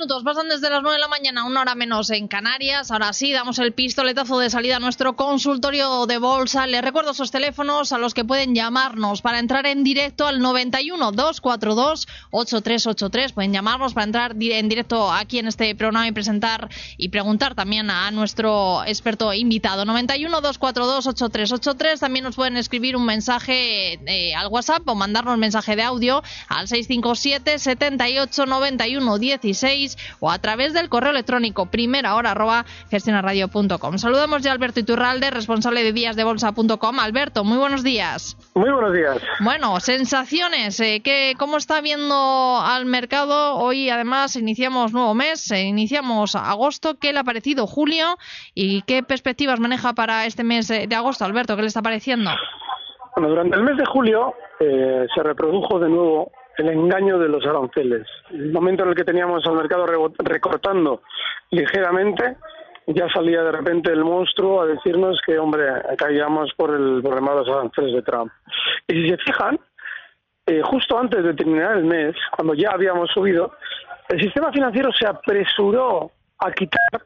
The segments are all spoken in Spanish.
minutos, pasan desde las 9 de la mañana, una hora menos en Canarias. Ahora sí, damos el pistoletazo de salida a nuestro consultorio de bolsa. Les recuerdo esos teléfonos a los que pueden llamarnos para entrar en directo al 91 242 8383. Pueden llamarnos para entrar en directo aquí en este programa y presentar y preguntar también a nuestro experto invitado. 91 242 8383. También nos pueden escribir un mensaje eh, al WhatsApp o mandarnos mensaje de audio al 657 78 91 16 o a través del correo electrónico primera hora arroba gestionaradio.com. Saludamos ya a Alberto Iturralde, responsable de díasdebolsa.com. Alberto, muy buenos días. Muy buenos días. Bueno, sensaciones. Eh, ¿qué, ¿Cómo está viendo al mercado? Hoy además iniciamos nuevo mes, eh, iniciamos agosto. ¿Qué le ha parecido julio y qué perspectivas maneja para este mes de, de agosto, Alberto? ¿Qué le está pareciendo? Bueno, durante el mes de julio eh, se reprodujo de nuevo el engaño de los aranceles. El momento en el que teníamos al mercado recortando ligeramente, ya salía de repente el monstruo a decirnos que, hombre, caíamos por el problema de los aranceles de Trump. Y si se fijan, eh, justo antes de terminar el mes, cuando ya habíamos subido, el sistema financiero se apresuró a quitar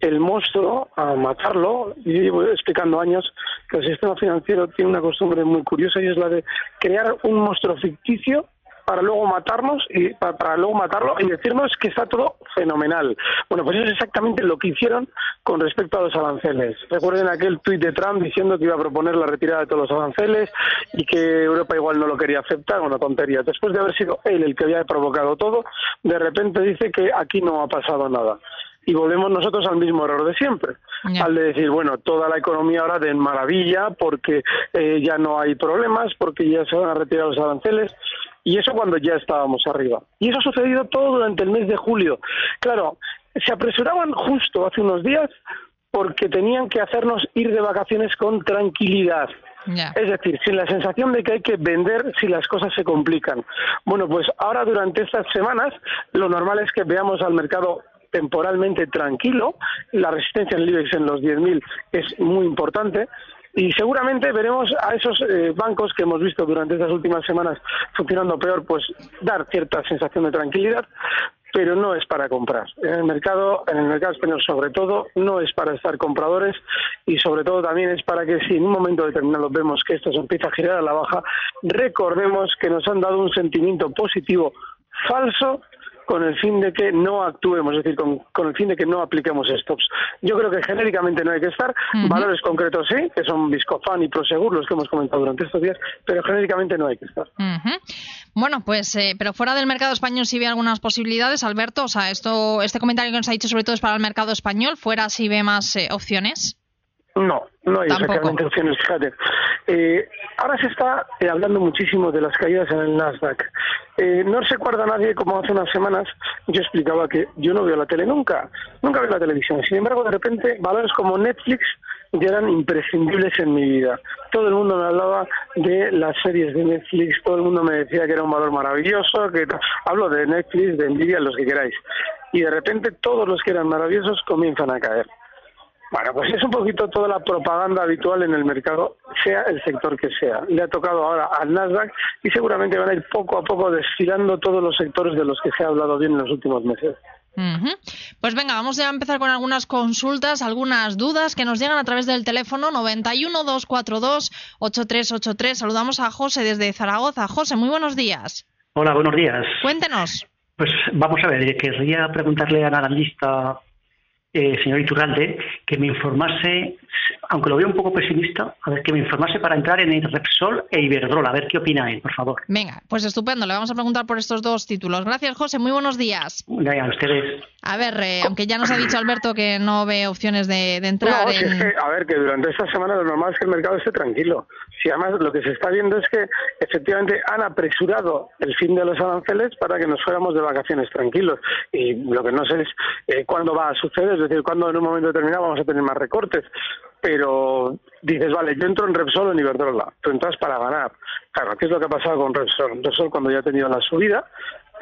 el monstruo, a matarlo. Y yo llevo explicando años que el sistema financiero tiene una costumbre muy curiosa y es la de crear un monstruo ficticio para luego matarnos y para, para luego matarlo y decirnos que está todo fenomenal. Bueno, pues eso es exactamente lo que hicieron con respecto a los aranceles. Recuerden aquel tuit de Trump diciendo que iba a proponer la retirada de todos los aranceles y que Europa igual no lo quería aceptar, una tontería. Después de haber sido él el que había provocado todo, de repente dice que aquí no ha pasado nada y volvemos nosotros al mismo error de siempre, al de decir, bueno, toda la economía ahora de maravilla porque eh, ya no hay problemas, porque ya se van a retirar los aranceles, y eso cuando ya estábamos arriba. Y eso ha sucedido todo durante el mes de julio. Claro, se apresuraban justo hace unos días porque tenían que hacernos ir de vacaciones con tranquilidad. Es decir, sin la sensación de que hay que vender si las cosas se complican. Bueno, pues ahora durante estas semanas lo normal es que veamos al mercado temporalmente tranquilo. La resistencia en el IBEX en los 10.000 es muy importante. Y seguramente veremos a esos eh, bancos que hemos visto durante estas últimas semanas funcionando peor, pues dar cierta sensación de tranquilidad, pero no es para comprar. En el mercado, en el mercado español sobre todo, no es para estar compradores y sobre todo también es para que si en un momento determinado vemos que esto se empieza a girar a la baja, recordemos que nos han dado un sentimiento positivo falso con el fin de que no actuemos, es decir, con, con el fin de que no apliquemos stops. Yo creo que genéricamente no hay que estar, valores concretos sí, que son Viscofan y Prosegur, los que hemos comentado durante estos días, pero genéricamente no hay que estar. Bueno, pues, eh, pero fuera del mercado español sí ve algunas posibilidades, Alberto. O sea, esto, este comentario que nos ha dicho sobre todo es para el mercado español. Fuera sí ve más eh, opciones. No, no hay Tampoco. exactamente opciones, fíjate. Eh, ahora se está eh, hablando muchísimo de las caídas en el Nasdaq. Eh, no recuerda nadie como hace unas semanas yo explicaba que yo no veo la tele nunca, nunca veo la televisión. Sin embargo, de repente, valores como Netflix ya eran imprescindibles en mi vida. Todo el mundo me hablaba de las series de Netflix, todo el mundo me decía que era un valor maravilloso, que hablo de Netflix, de Nvidia, los que queráis. Y de repente todos los que eran maravillosos comienzan a caer. Bueno, pues es un poquito toda la propaganda habitual en el mercado, sea el sector que sea. Le ha tocado ahora al Nasdaq y seguramente van a ir poco a poco desfilando todos los sectores de los que se ha hablado bien en los últimos meses. Pues venga, vamos ya a empezar con algunas consultas, algunas dudas que nos llegan a través del teléfono 91 242 8383. Saludamos a José desde Zaragoza. José, muy buenos días. Hola, buenos días. Cuéntenos. Pues vamos a ver, querría preguntarle al analista, eh, señor Iturralde, que me informase, aunque lo veo un poco pesimista, a ver, que me informase para entrar en el Repsol e Iberdrola. A ver qué opina él, por favor. Venga, pues estupendo. Le vamos a preguntar por estos dos títulos. Gracias, José. Muy buenos días. a ustedes. A ver, eh, aunque ya nos ha dicho Alberto que no ve opciones de, entrar en... a ver, que durante esta semana lo normal es que el mercado esté tranquilo. Si además lo que se está viendo es que efectivamente han apresurado el fin de los aranceles para que nos fuéramos de vacaciones tranquilos. Y lo que no sé es eh, cuándo va a suceder, es decir, cuándo en un momento determinado vamos a tener más recortes. Pero dices, vale, yo entro en Repsol o en Iberdrola. Tú entras para ganar. Claro, ¿qué es lo que ha pasado con Repsol? Repsol cuando ya ha tenido la subida,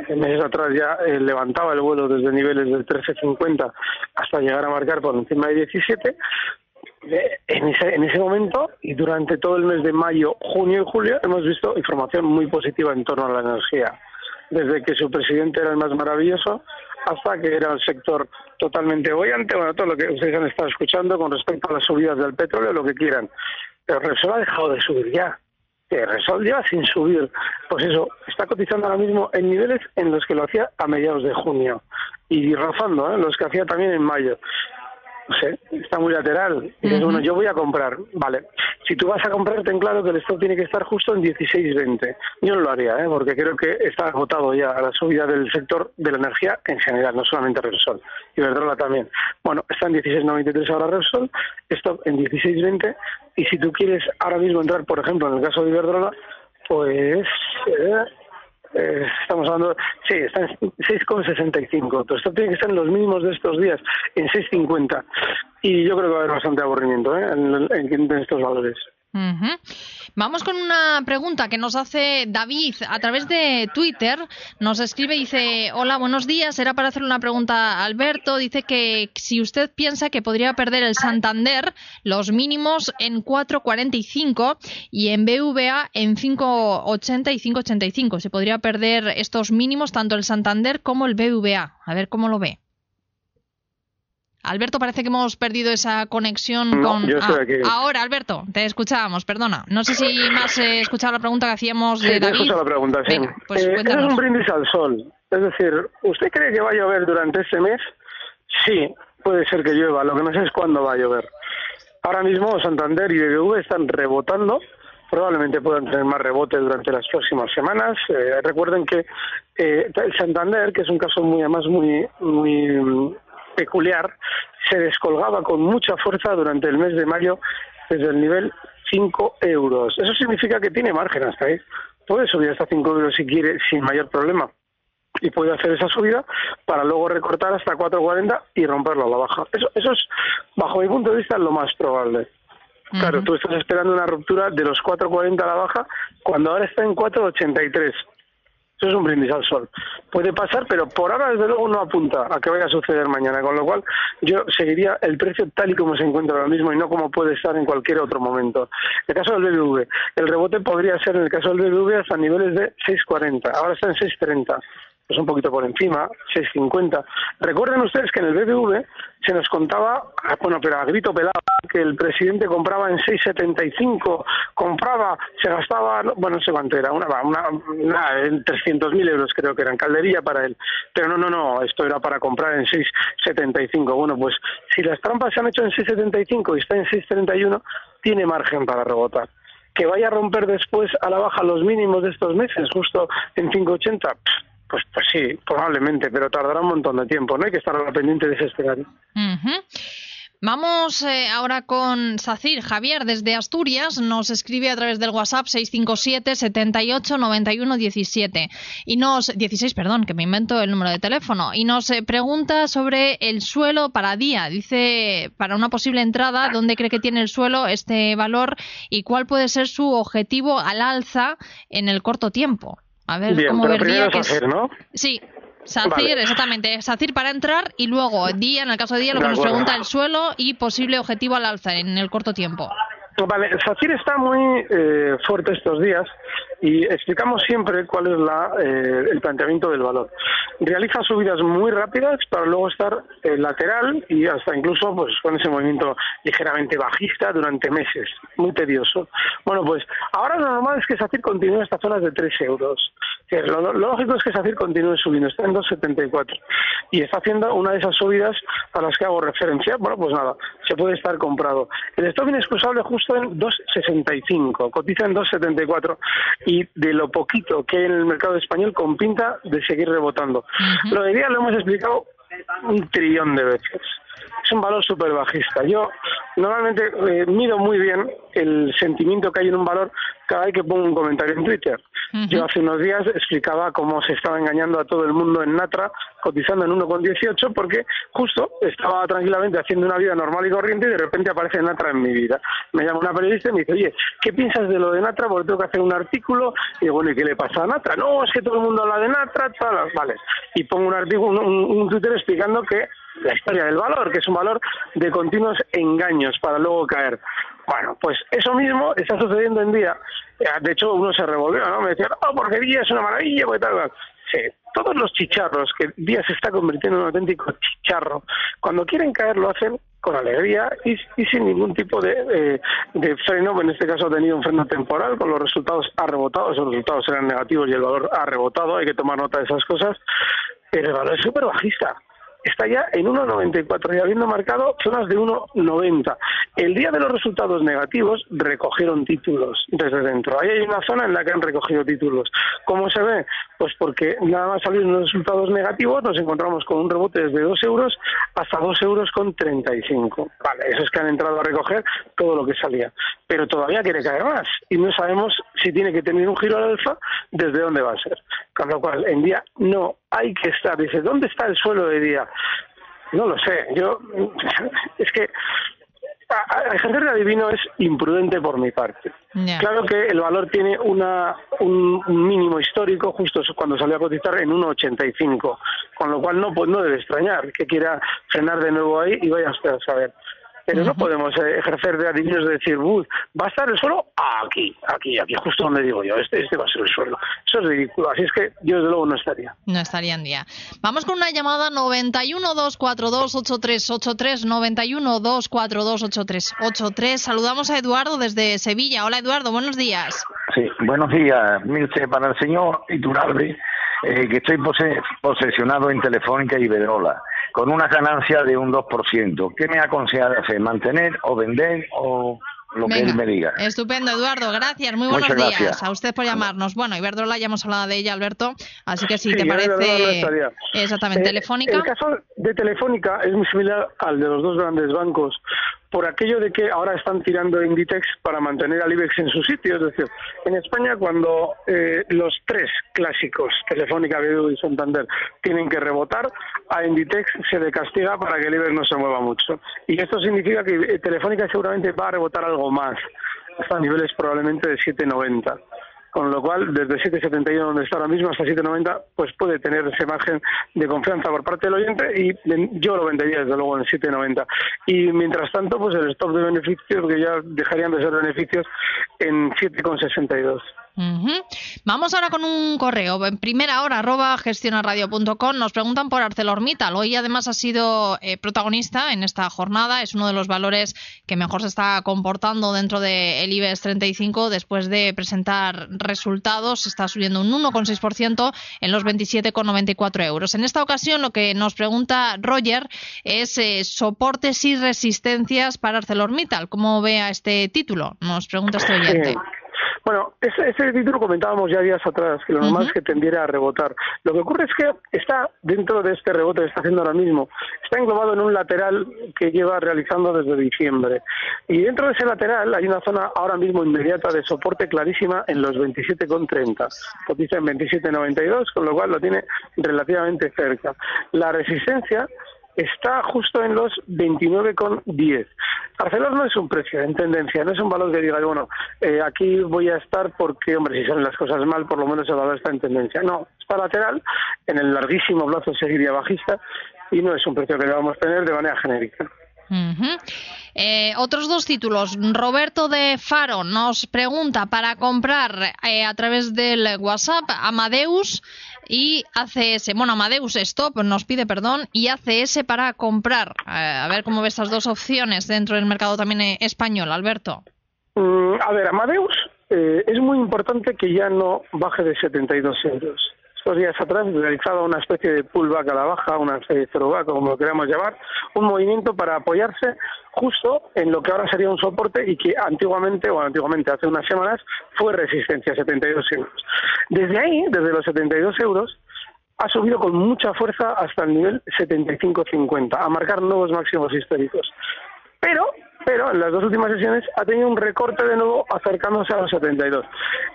meses atrás ya eh, levantaba el vuelo desde niveles del 13.50 hasta llegar a marcar por encima de 17, en ese, en ese momento y durante todo el mes de mayo, junio y julio hemos visto información muy positiva en torno a la energía. Desde que su presidente era el más maravilloso hasta que era el sector totalmente bollante, bueno, todo lo que ustedes han estado escuchando con respecto a las subidas del petróleo, lo que quieran. Pero Repsol ha dejado de subir ya. Repsol lleva sin subir. Pues eso, está cotizando ahora mismo en niveles en los que lo hacía a mediados de junio y rozando, ¿eh? los que hacía también en mayo está muy lateral. Y bueno, yo voy a comprar. Vale, si tú vas a comprar, ten claro que el stock tiene que estar justo en 16.20. Yo no lo haría, ¿eh? porque creo que está agotado ya a la subida del sector de la energía en general, no solamente Repsol. Y Verdrola también. Bueno, está en 16.93 ahora Repsol, stock en 16.20. Y si tú quieres ahora mismo entrar, por ejemplo, en el caso de Iberdrola, pues eh, eh, estamos hablando, sí, está en 6,65. Todo esto tiene que estar en los mínimos de estos días, en 6,50. Y yo creo que va a haber bastante aburrimiento ¿eh? en estos valores. Vamos con una pregunta que nos hace David a través de Twitter. Nos escribe y dice, hola, buenos días. Era para hacerle una pregunta a Alberto. Dice que si usted piensa que podría perder el Santander los mínimos en 4.45 y en BVA en 5.80 y 5.85. Se podría perder estos mínimos tanto el Santander como el BVA. A ver cómo lo ve. Alberto, parece que hemos perdido esa conexión con. Yo estoy aquí. Ahora, Alberto, te escuchábamos, perdona. No sé si más he escuchado la pregunta que hacíamos de sí, David. La pregunta, sí. pues eh, es un brindis al sol. Es decir, ¿usted cree que va a llover durante este mes? Sí, puede ser que llueva. Lo que no sé es cuándo va a llover. Ahora mismo Santander y BBV están rebotando. Probablemente puedan tener más rebotes durante las próximas semanas. Eh, recuerden que eh, el Santander, que es un caso muy, además muy, muy peculiar, se descolgaba con mucha fuerza durante el mes de mayo desde el nivel 5 euros. Eso significa que tiene margen hasta ahí. Puede subir hasta 5 euros si quiere sin mayor problema. Y puede hacer esa subida para luego recortar hasta 4.40 y romperlo a la baja. Eso, eso es, bajo mi punto de vista, lo más probable. Claro, tú estás esperando una ruptura de los 4.40 a la baja cuando ahora está en 4.83. Eso es un brindis al sol. Puede pasar, pero por ahora, desde luego, no apunta a que vaya a suceder mañana. Con lo cual, yo seguiría el precio tal y como se encuentra ahora mismo y no como puede estar en cualquier otro momento. En el caso del BBV, el rebote podría ser, en el caso del BBV, hasta niveles de 6,40. Ahora está en 6,30 es un poquito por encima, 6.50. Recuerden ustedes que en el BBV se nos contaba, ah, bueno, pero a grito pelado, que el presidente compraba en 6.75, compraba, se gastaba, bueno, no sé cuánto era, una, una, una en 300.000 euros creo que era, en caldería para él. Pero no, no, no, esto era para comprar en 6.75. Bueno, pues si las trampas se han hecho en 6.75 y está en 6.31, tiene margen para rebotar que vaya a romper después a la baja los mínimos de estos meses, justo en 5.80, pues, pues sí, probablemente, pero tardará un montón de tiempo, ¿no? Hay que estar a la pendiente de ese escenario. Vamos eh, ahora con Sacir. Javier, desde Asturias, nos escribe a través del WhatsApp 657 78 91 17 y nos 16, perdón, que me invento el número de teléfono y nos eh, pregunta sobre el suelo para día. Dice para una posible entrada dónde cree que tiene el suelo este valor y cuál puede ser su objetivo al alza en el corto tiempo. A ver Bien, cómo pero día que es... ¿no? Sí, SACIR, exactamente. SACIR para entrar y luego día, en el caso de día, lo que nos pregunta el suelo y posible objetivo al alza en el corto tiempo. Vale, SACIR está muy eh, fuerte estos días y explicamos siempre cuál es la, eh, el planteamiento del valor. Realiza subidas muy rápidas para luego estar eh, lateral y hasta incluso pues con ese movimiento ligeramente bajista durante meses, muy tedioso. Bueno, pues ahora lo normal es que SACIR continúe estas zonas de 3 euros. lo, lógico es que SACIR continúe subiendo, está en 2,74 y está haciendo una de esas subidas a las que hago referencia. Bueno, pues nada, se puede estar comprado. El stop inexcusable justo en 2,65, cotiza en 2,74 y de lo poquito que hay en el mercado español con pinta de seguir rebotando. Lo de día lo hemos explicado un trillón de veces es un valor súper bajista. Yo normalmente eh, mido muy bien el sentimiento que hay en un valor cada vez que pongo un comentario en Twitter. Yo hace unos días explicaba cómo se estaba engañando a todo el mundo en Natra, cotizando en 1,18, porque justo estaba tranquilamente haciendo una vida normal y corriente y de repente aparece Natra en mi vida. Me llama una periodista y me dice, oye, ¿qué piensas de lo de Natra? Porque tengo que hacer un artículo. Y digo, bueno, ¿y qué le pasa a Natra? No, es que todo el mundo habla de Natra, tal, vale. Y pongo un artículo, un Twitter explicando que la historia del valor, que es un valor de continuos engaños para luego caer. Bueno, pues eso mismo está sucediendo en día. De hecho, uno se revolvió, ¿no? Me decía, oh, porque día es una maravilla, porque tal. Todos los chicharros, que día se está convirtiendo en un auténtico chicharro, cuando quieren caer lo hacen con alegría y, sin ningún tipo de, eh, de, freno. En este caso ha tenido un freno temporal, con los resultados ha rebotado, esos resultados eran negativos y el valor ha rebotado, hay que tomar nota de esas cosas, pero el valor es súper bajista está ya en 1,94 y habiendo marcado zonas de 1,90. El día de los resultados negativos recogieron títulos desde dentro. Ahí hay una zona en la que han recogido títulos. ¿Cómo se ve? Pues porque nada más salir los resultados negativos nos encontramos con un rebote desde 2 euros hasta 2 euros con 35. Vale, eso es que han entrado a recoger todo lo que salía. Pero todavía quiere caer más y no sabemos si tiene que tener un giro al alfa desde dónde va a ser. Con lo cual, en día no hay que estar. Dice, ¿dónde está el suelo de día? No lo sé. Yo, es que ejercer de adivino es imprudente por mi parte. Claro que el valor tiene una, un, mínimo histórico justo cuando salió a cotizar en 1,85, con lo cual no, pues no debe extrañar que quiera frenar de nuevo ahí y vaya usted a saber. Pero no podemos eh, ejercer de adivinos de decir, va a estar el suelo aquí, aquí, aquí, justo donde digo yo, este, este va a ser el suelo. Eso es ridículo, así es que yo desde luego no estaría. No estaría en día. Vamos con una llamada 91 242 8383 91 242 8383. Saludamos a Eduardo desde Sevilla. Hola Eduardo, buenos días. Sí, buenos días. Mire para el señor Iturralde, eh, que estoy posesionado en Telefónica y Iberdrola con una ganancia de un 2%. ¿Qué me aconseja hacer? ¿Mantener o vender o lo que él me diga? Estupendo, Eduardo. Gracias. Muy buenos días. A usted por llamarnos. Bueno, Iberdrola ya hemos hablado de ella, Alberto. Así que si te parece. Exactamente. Eh, ¿Telefónica? El caso de Telefónica es muy similar al de los dos grandes bancos por aquello de que ahora están tirando Inditex para mantener al IBEX en su sitio. Es decir, en España cuando eh, los tres clásicos, Telefónica, BBV y Santander, tienen que rebotar, a Inditex se le castiga para que el IBEX no se mueva mucho. Y esto significa que eh, Telefónica seguramente va a rebotar algo más, hasta niveles probablemente de 7,90 con lo cual desde 7,71 donde está ahora mismo hasta 7,90 pues puede tener ese margen de confianza por parte del oyente y yo lo vendería desde luego en 7,90 y mientras tanto pues el stop de beneficios que ya dejarían de ser beneficios en 7,62 Vamos ahora con un correo. En primera hora, arroba gestionaradio.com. Nos preguntan por ArcelorMittal. Hoy además ha sido eh, protagonista en esta jornada. Es uno de los valores que mejor se está comportando dentro del IBEX 35 después de presentar resultados. Está subiendo un 1,6% en los 27,94 euros. En esta ocasión lo que nos pregunta Roger es eh, soportes y resistencias para ArcelorMittal. ¿Cómo ve a este título? Nos pregunta este oyente. Bueno, ese, ese, título comentábamos ya días atrás, que lo normal es que tendiera a rebotar. Lo que ocurre es que está dentro de este rebote que está haciendo ahora mismo, está englobado en un lateral que lleva realizando desde diciembre. Y dentro de ese lateral hay una zona ahora mismo inmediata de soporte clarísima en los 27,30. Cotiza en 27,92, con lo cual lo tiene relativamente cerca. La resistencia está justo en los 29,10. Arcelor no es un precio en tendencia, no es un valor que diga, bueno, eh, aquí voy a estar porque, hombre, si salen las cosas mal, por lo menos el valor está en tendencia. No, está lateral, en el larguísimo plazo seguiría bajista y no es un precio que debamos tener de manera genérica. Eh, otros dos títulos. Roberto de Faro nos pregunta para comprar eh, a través del WhatsApp Amadeus y ACS. Bueno, Amadeus Stop nos pide perdón y ACS para comprar. Eh, a ver cómo ve estas dos opciones dentro del mercado también español, Alberto. Mm, a ver, Amadeus eh, es muy importante que ya no baje de 72 euros. Estos días atrás realizaba una especie de pullback a la baja, una especie de throwback, como lo queramos llamar, un movimiento para apoyarse justo en lo que ahora sería un soporte y que antiguamente, o antiguamente hace unas semanas, fue resistencia, 72 euros. Desde ahí, desde los 72 euros, ha subido con mucha fuerza hasta el nivel 75-50, a marcar nuevos máximos históricos. Pero pero en las dos últimas sesiones ha tenido un recorte de nuevo acercándose a los 72.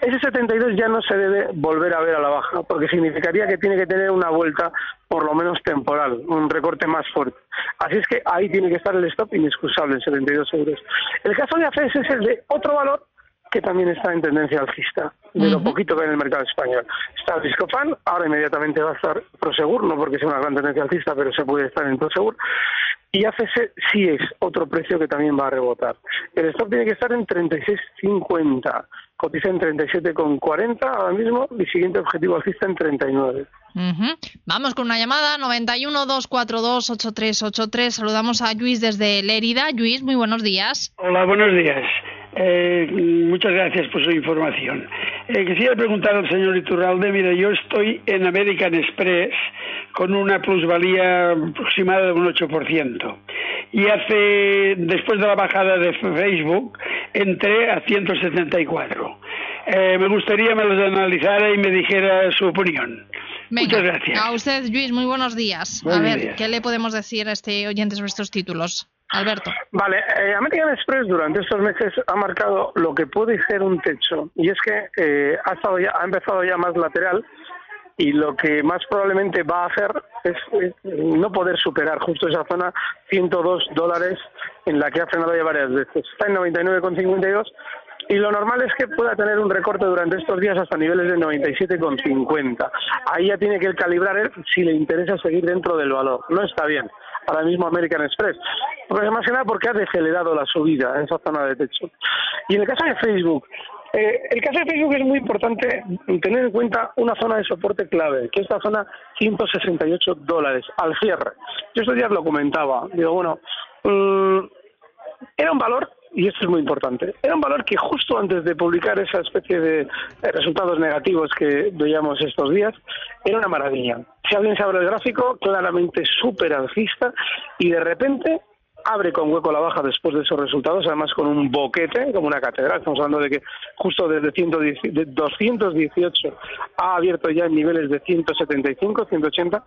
Ese 72 ya no se debe volver a ver a la baja, porque significaría que tiene que tener una vuelta por lo menos temporal, un recorte más fuerte. Así es que ahí tiene que estar el stop inexcusable en 72 euros. El caso de AFES es el de otro valor que también está en tendencia alcista, de lo poquito que hay en el mercado español. Está Discofan, ahora inmediatamente va a estar Prosegur, no porque sea una gran tendencia alcista, pero se puede estar en Prosegur. Y ACS sí es otro precio que también va a rebotar. El stop tiene que estar en 36.50, cotiza en 37.40 ahora mismo y siguiente objetivo alcista en 39. Vamos con una llamada, 91 242 8383. Saludamos a Luis desde Lérida. Luis, muy buenos días. Hola, buenos días. Eh, muchas gracias por su información. Eh, quisiera preguntar al señor Iturralde, mira, yo estoy en American Express con una plusvalía aproximada de un 8%. Y hace, después de la bajada de Facebook, entré a 174. Eh, me gustaría me lo analizara y me dijera su opinión. Muchas gracias. A usted, Luis, muy buenos días. a ver, ¿qué le podemos decir a este oyente sobre estos títulos? Alberto. Vale, eh, American Express durante estos meses ha marcado lo que puede ser un techo y es que eh, ha, estado ya, ha empezado ya más lateral y lo que más probablemente va a hacer es, no poder superar justo esa zona 102 dólares en la que ha frenado ya varias veces. Está en 99,52 y lo normal es que pueda tener un recorte durante estos días hasta niveles de 97,50. Ahí ya tiene que calibrar si le interesa seguir dentro del valor. No está bien ahora mismo American Express. Más que nada porque ha decelerado la subida en esa zona de techo. Y en el caso de Facebook, eh, el caso de Facebook es muy importante tener en cuenta una zona de soporte clave, que es la zona 168 dólares al cierre. Yo estos días lo comentaba, digo, bueno, mm, era un valor y esto es muy importante. Era un valor que justo antes de publicar esa especie de resultados negativos que veíamos estos días, era una maravilla. Si alguien se abre el gráfico, claramente súper alcista, y de repente abre con hueco la baja después de esos resultados, además con un boquete, como una catedral. Estamos hablando de que justo desde 218 ha abierto ya en niveles de 175, 180,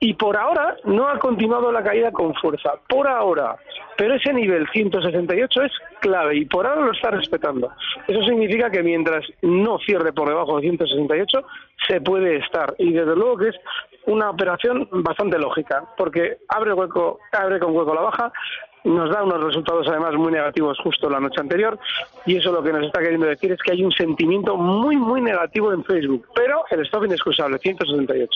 y por ahora no ha continuado la caída con fuerza. Por ahora. Pero ese nivel 168 es clave y por ahora lo está respetando. Eso significa que mientras no cierre por debajo de 168, se puede estar. Y desde luego que es una operación bastante lógica, porque abre hueco, abre con hueco la baja, nos da unos resultados además muy negativos justo la noche anterior y eso lo que nos está queriendo decir es que hay un sentimiento muy muy negativo en Facebook, pero el stop inexcusable, 168.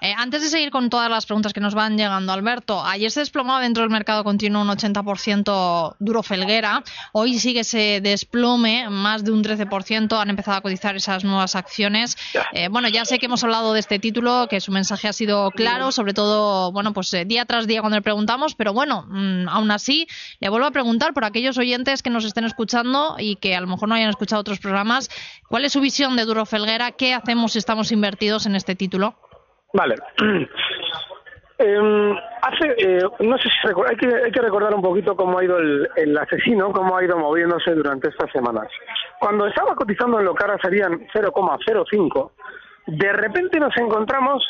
Eh, antes de seguir con todas las preguntas que nos van llegando, Alberto, ayer se desplomaba dentro del mercado continuo un 80% duro felguera, hoy sigue ese desplome, más de un 13%, han empezado a cotizar esas nuevas acciones. Eh, bueno, ya sé que hemos hablado de este título, que su mensaje ha sido claro, sobre todo, bueno, pues eh, día tras día cuando le preguntamos, pero bueno, mm, aún así, le vuelvo a preguntar por aquellos oyentes que nos estén escuchando y que a lo mejor no hayan escuchado otros programas, ¿cuál es su visión de Duro Felguera? ¿Qué hacemos si estamos invertidos en este título? Vale. Em, hace, eh, no sé si hay que, recordar un poquito cómo ha ido el, asesino, cómo ha ido moviéndose durante estas semanas. Cuando estaba cotizando en lo que ahora serían 0,05, de repente nos encontramos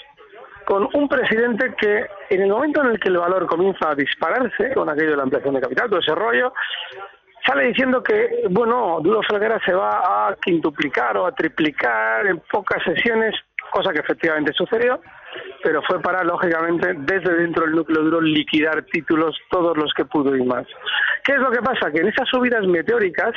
con un presidente que en el momento en el que el valor comienza a dispararse, con aquello de la ampliación de capital, todo ese rollo, sale diciendo que, bueno, Duro Felguera se va a quintuplicar o a triplicar en pocas sesiones, cosa que efectivamente sucedió, pero fue para, lógicamente, desde dentro del núcleo duro liquidar títulos todos los que pudo y más. ¿Qué es lo que pasa? Que en esas subidas meteóricas,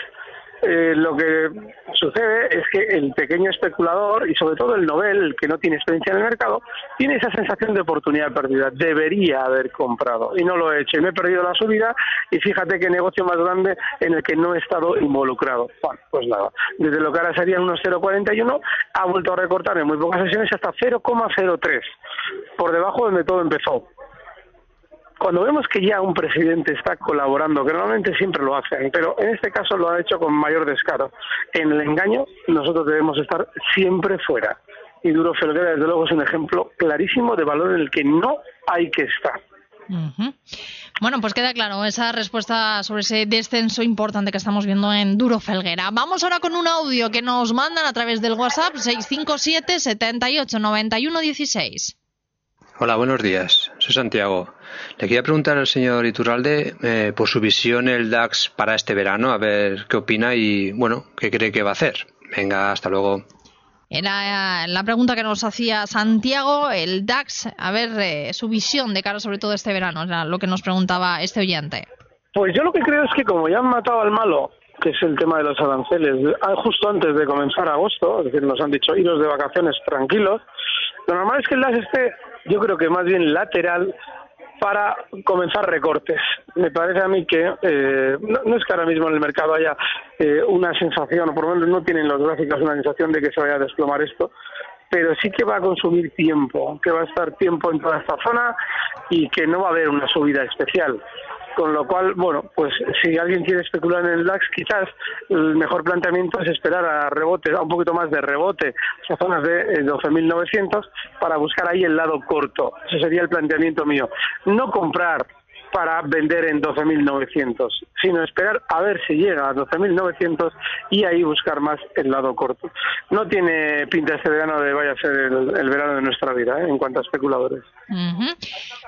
eh, lo que sucede es que el pequeño especulador y sobre todo el novel, el que no tiene experiencia en el mercado, tiene esa sensación de oportunidad perdida. Debería haber comprado y no lo he hecho. Y me he perdido la subida y fíjate qué negocio más grande en el que no he estado involucrado. Pues nada, desde lo que ahora serían unos 0,41 ha vuelto a recortar en muy pocas sesiones hasta 0,03, por debajo donde todo empezó cuando vemos que ya un presidente está colaborando, que normalmente siempre lo hacen, pero en este caso lo ha hecho con mayor descaro, en el engaño nosotros debemos estar siempre fuera. Y Duro Felguera, desde luego, es un ejemplo clarísimo de valor en el que no hay que estar. Bueno, pues queda claro esa respuesta sobre ese descenso importante que estamos viendo en Duro Felguera. Vamos ahora con un audio que nos mandan a través del WhatsApp 657 78 91 16. Hola, buenos días. Soy Santiago. Le quería preguntar al señor Iturralde eh, por su visión el DAX para este verano, a ver qué opina y, bueno, qué cree que va a hacer. Venga, hasta luego. Era la pregunta que nos hacía Santiago, el DAX, a ver eh, su visión de cara sobre todo este verano, era lo que nos preguntaba este oyente. Pues yo lo que creo es que como ya han matado al malo, que es el tema de los aranceles, ah, justo antes de comenzar agosto, es decir, nos han dicho iros de vacaciones tranquilos, lo normal es que el DAX esté, yo creo que más bien lateral para comenzar recortes. Me parece a mí que eh, no, es que ahora mismo en el mercado haya eh, una sensación, o por lo menos no tienen los gráficos una sensación de que se vaya a desplomar esto, pero sí que va a consumir tiempo, que va a estar tiempo en toda esta zona y que no va a haber una subida especial. Con lo cual, bueno, pues si alguien quiere especular en el DAX, quizás el mejor planteamiento es esperar a rebote, a un poquito más de rebote, a zonas de 12.900, eh, para buscar ahí el lado corto. Ese sería el planteamiento mío. No comprar para vender en 12.900, sino esperar a ver si llega a 12.900 y ahí buscar más el lado corto. No tiene pinta este verano de vaya a ser el, verano de nuestra vida ¿eh? en cuanto a especuladores.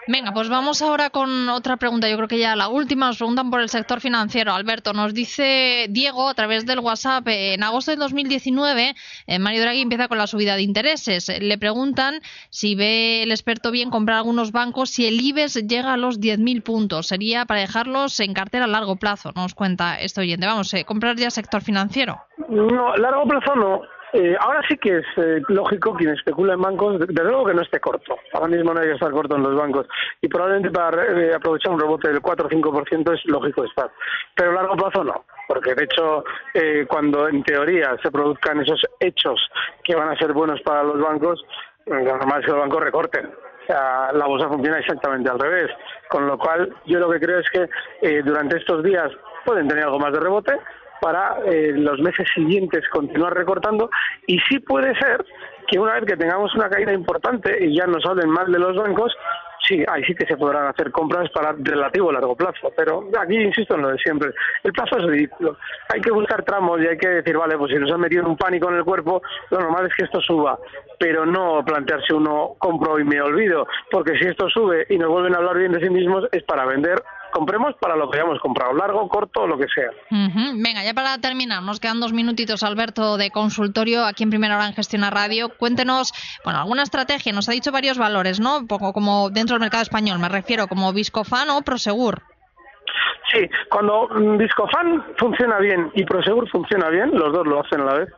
Venga, pues vamos ahora con otra pregunta. Yo creo que ya la última. Nos preguntan por el sector financiero. Alberto, nos dice Diego a través del WhatsApp, en agosto de 2019, eh, Mario Draghi empieza con la subida de intereses. Le preguntan si ve el experto bien comprar algunos bancos si el IBEX llega a los 10.000 puntos Sería para dejarlos en cartera a largo plazo, nos cuenta este oyente. Vamos, eh, comprar ya sector financiero. No, largo plazo no. Eh, ahora sí que es eh, lógico quien especula en bancos, desde luego que no esté corto. Ahora mismo no hay que estar corto en los bancos. Y probablemente para aprovechar un rebote del 4 o 5% es lógico estar. Pero a largo plazo no. Porque de hecho, cuando en teoría se produzcan esos hechos que van a ser buenos para los bancos, lo normal es que los bancos recorten la bolsa funciona exactamente al revés. Con lo cual, yo lo que creo es que eh, durante estos días pueden tener algo más de rebote para eh, los meses siguientes continuar recortando y sí puede ser que una vez que tengamos una caída importante y ya nos hablen mal de los bancos, sí, ahí sí que se podrán hacer compras para relativo largo plazo, pero aquí insisto en lo de siempre, el plazo es ridículo. Hay que buscar tramos y hay que decir, vale, pues si nos han metido un pánico en el cuerpo, lo normal es que esto suba, pero no plantearse uno compro y me olvido, porque si esto sube y nos vuelven a hablar bien de sí mismos es para vender compremos para lo que hayamos comprado, largo, corto, lo que sea. Venga, ya para terminar, nos quedan dos minutitos, Alberto, de consultorio aquí en Primera Hora en Gestión Radio. Cuéntenos, bueno, alguna estrategia, nos ha dicho varios valores, ¿no? Un poco como dentro del mercado español, me refiero, como Viscofan o Prosegur. Sí, cuando Viscofan funciona bien y Prosegur funciona bien, los dos lo hacen a la vez,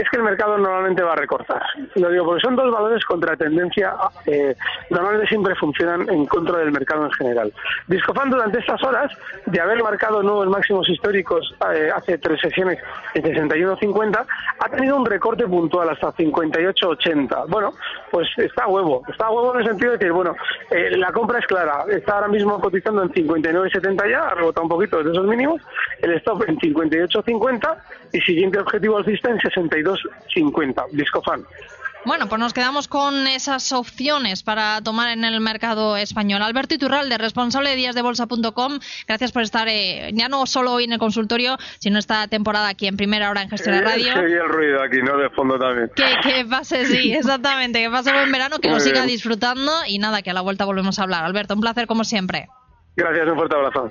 es que el mercado normalmente va a recortar. Lo digo porque son dos valores contra tendencia, eh, normalmente siempre funcionan en contra del mercado en general. Discofan durante estas horas, de haber marcado nuevos máximos históricos eh, hace tres sesiones en 61.50, ha tenido un recorte puntual hasta 58.80. Bueno, pues está a huevo, está a huevo en el sentido de que, bueno, eh, la compra es clara, está ahora mismo cotizando en 59.70 ya, ha rebotado un poquito desde esos mínimos, el stop en 58.50 y siguiente objetivo alcista en 62 50 Discofan. Bueno, pues nos quedamos con esas opciones para tomar en el mercado español. Alberto Iturralde, responsable de díasdebolsa.com, gracias por estar eh, ya no solo hoy en el consultorio, sino esta temporada aquí en Primera Hora en Gestión de Radio. Que el ruido aquí, ¿no? De fondo también. Que, pase, sí, exactamente, que pase buen verano, que lo siga disfrutando y nada, que a la vuelta volvemos a hablar. Alberto, un placer como siempre. Gracias, un fuerte abrazo.